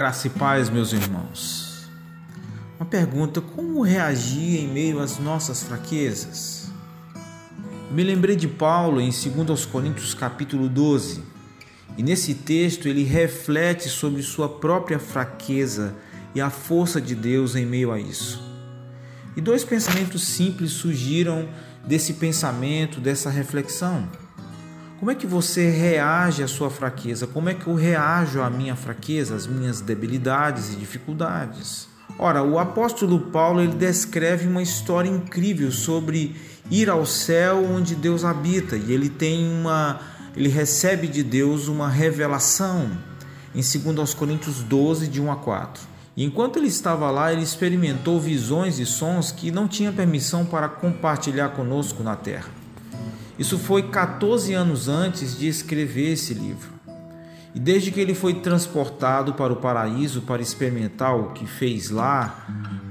Graça e paz, meus irmãos. Uma pergunta: como reagir em meio às nossas fraquezas? Me lembrei de Paulo em 2 Coríntios capítulo 12. E nesse texto ele reflete sobre sua própria fraqueza e a força de Deus em meio a isso. E dois pensamentos simples surgiram desse pensamento, dessa reflexão. Como é que você reage à sua fraqueza? Como é que eu reajo à minha fraqueza, às minhas debilidades e dificuldades? Ora, o apóstolo Paulo ele descreve uma história incrível sobre ir ao céu onde Deus habita e ele tem uma ele recebe de Deus uma revelação em 2 Coríntios 12 de 1 a 4. E enquanto ele estava lá, ele experimentou visões e sons que não tinha permissão para compartilhar conosco na terra. Isso foi 14 anos antes de escrever esse livro. E desde que ele foi transportado para o paraíso para experimentar o que fez lá,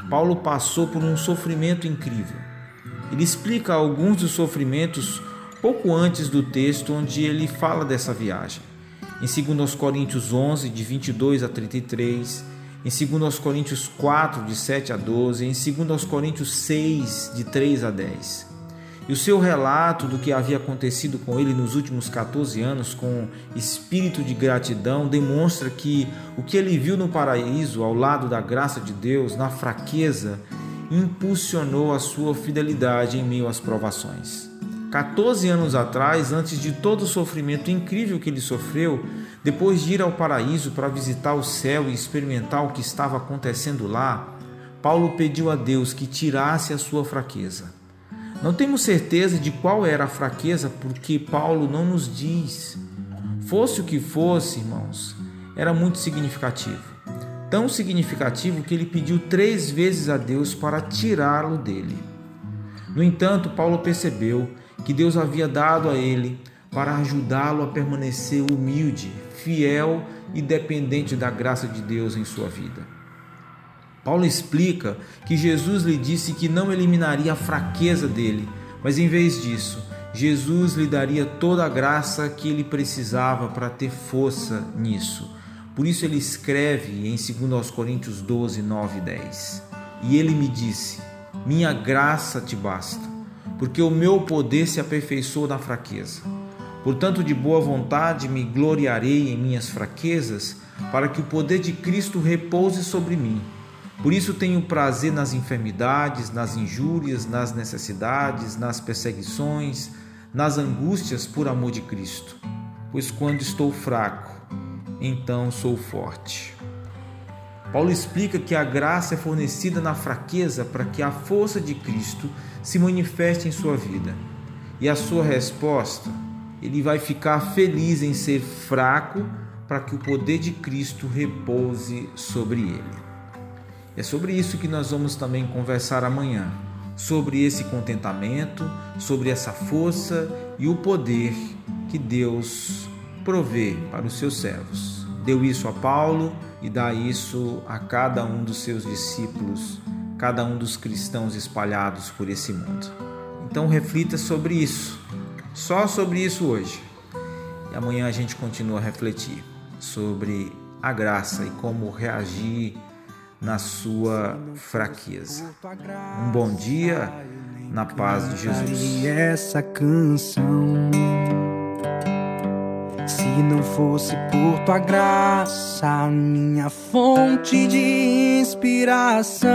Paulo passou por um sofrimento incrível. Ele explica alguns dos sofrimentos pouco antes do texto onde ele fala dessa viagem. Em 2 Coríntios 11, de 22 a 33, em 2 Coríntios 4, de 7 a 12, em 2 Coríntios 6, de 3 a 10. E o seu relato do que havia acontecido com ele nos últimos 14 anos, com espírito de gratidão, demonstra que o que ele viu no paraíso, ao lado da graça de Deus, na fraqueza, impulsionou a sua fidelidade em meio às provações. 14 anos atrás, antes de todo o sofrimento incrível que ele sofreu, depois de ir ao paraíso para visitar o céu e experimentar o que estava acontecendo lá, Paulo pediu a Deus que tirasse a sua fraqueza. Não temos certeza de qual era a fraqueza, porque Paulo não nos diz. Fosse o que fosse, irmãos, era muito significativo. Tão significativo que ele pediu três vezes a Deus para tirá-lo dele. No entanto, Paulo percebeu que Deus havia dado a ele para ajudá-lo a permanecer humilde, fiel e dependente da graça de Deus em sua vida. Paulo explica que Jesus lhe disse que não eliminaria a fraqueza dele, mas em vez disso, Jesus lhe daria toda a graça que ele precisava para ter força nisso. Por isso ele escreve em 2 Coríntios 12, 9 e 10. E ele me disse: Minha graça te basta, porque o meu poder se aperfeiçoa na fraqueza. Portanto, de boa vontade me gloriarei em minhas fraquezas, para que o poder de Cristo repouse sobre mim. Por isso tenho prazer nas enfermidades, nas injúrias, nas necessidades, nas perseguições, nas angústias por amor de Cristo. Pois quando estou fraco, então sou forte. Paulo explica que a graça é fornecida na fraqueza para que a força de Cristo se manifeste em sua vida. E a sua resposta, ele vai ficar feliz em ser fraco para que o poder de Cristo repouse sobre ele. É sobre isso que nós vamos também conversar amanhã, sobre esse contentamento, sobre essa força e o poder que Deus provê para os seus servos. Deu isso a Paulo e dá isso a cada um dos seus discípulos, cada um dos cristãos espalhados por esse mundo. Então reflita sobre isso, só sobre isso hoje. E amanhã a gente continua a refletir sobre a graça e como reagir na sua fraqueza. Um bom dia na paz de Jesus. Essa canção se não fosse por tua graça, minha fonte de inspiração.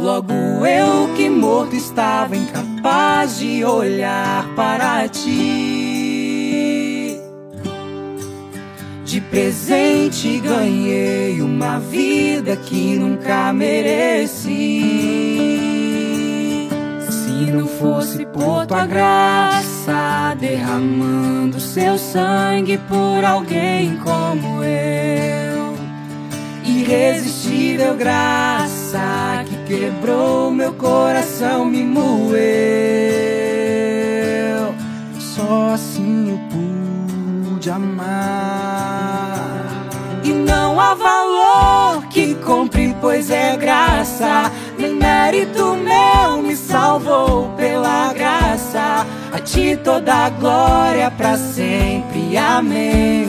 Logo eu que morto estava incapaz de olhar para ti. De presente ganhei uma vida que nunca mereci. Se não fosse por tua graça, derramando seu sangue por alguém como eu. Irresistível graça que quebrou meu coração, me moeu. Só assim eu pude amar valor que compre, pois é graça. Nem mérito meu me salvou pela graça. A ti toda a glória para sempre, amém.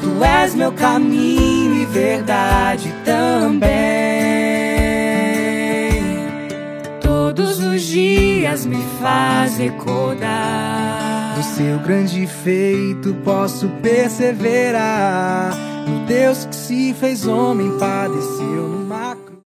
Tu és meu caminho e verdade também. Todos os dias me faz recordar do seu grande feito. Posso perseverar Deus que se fez homem, padeceu numa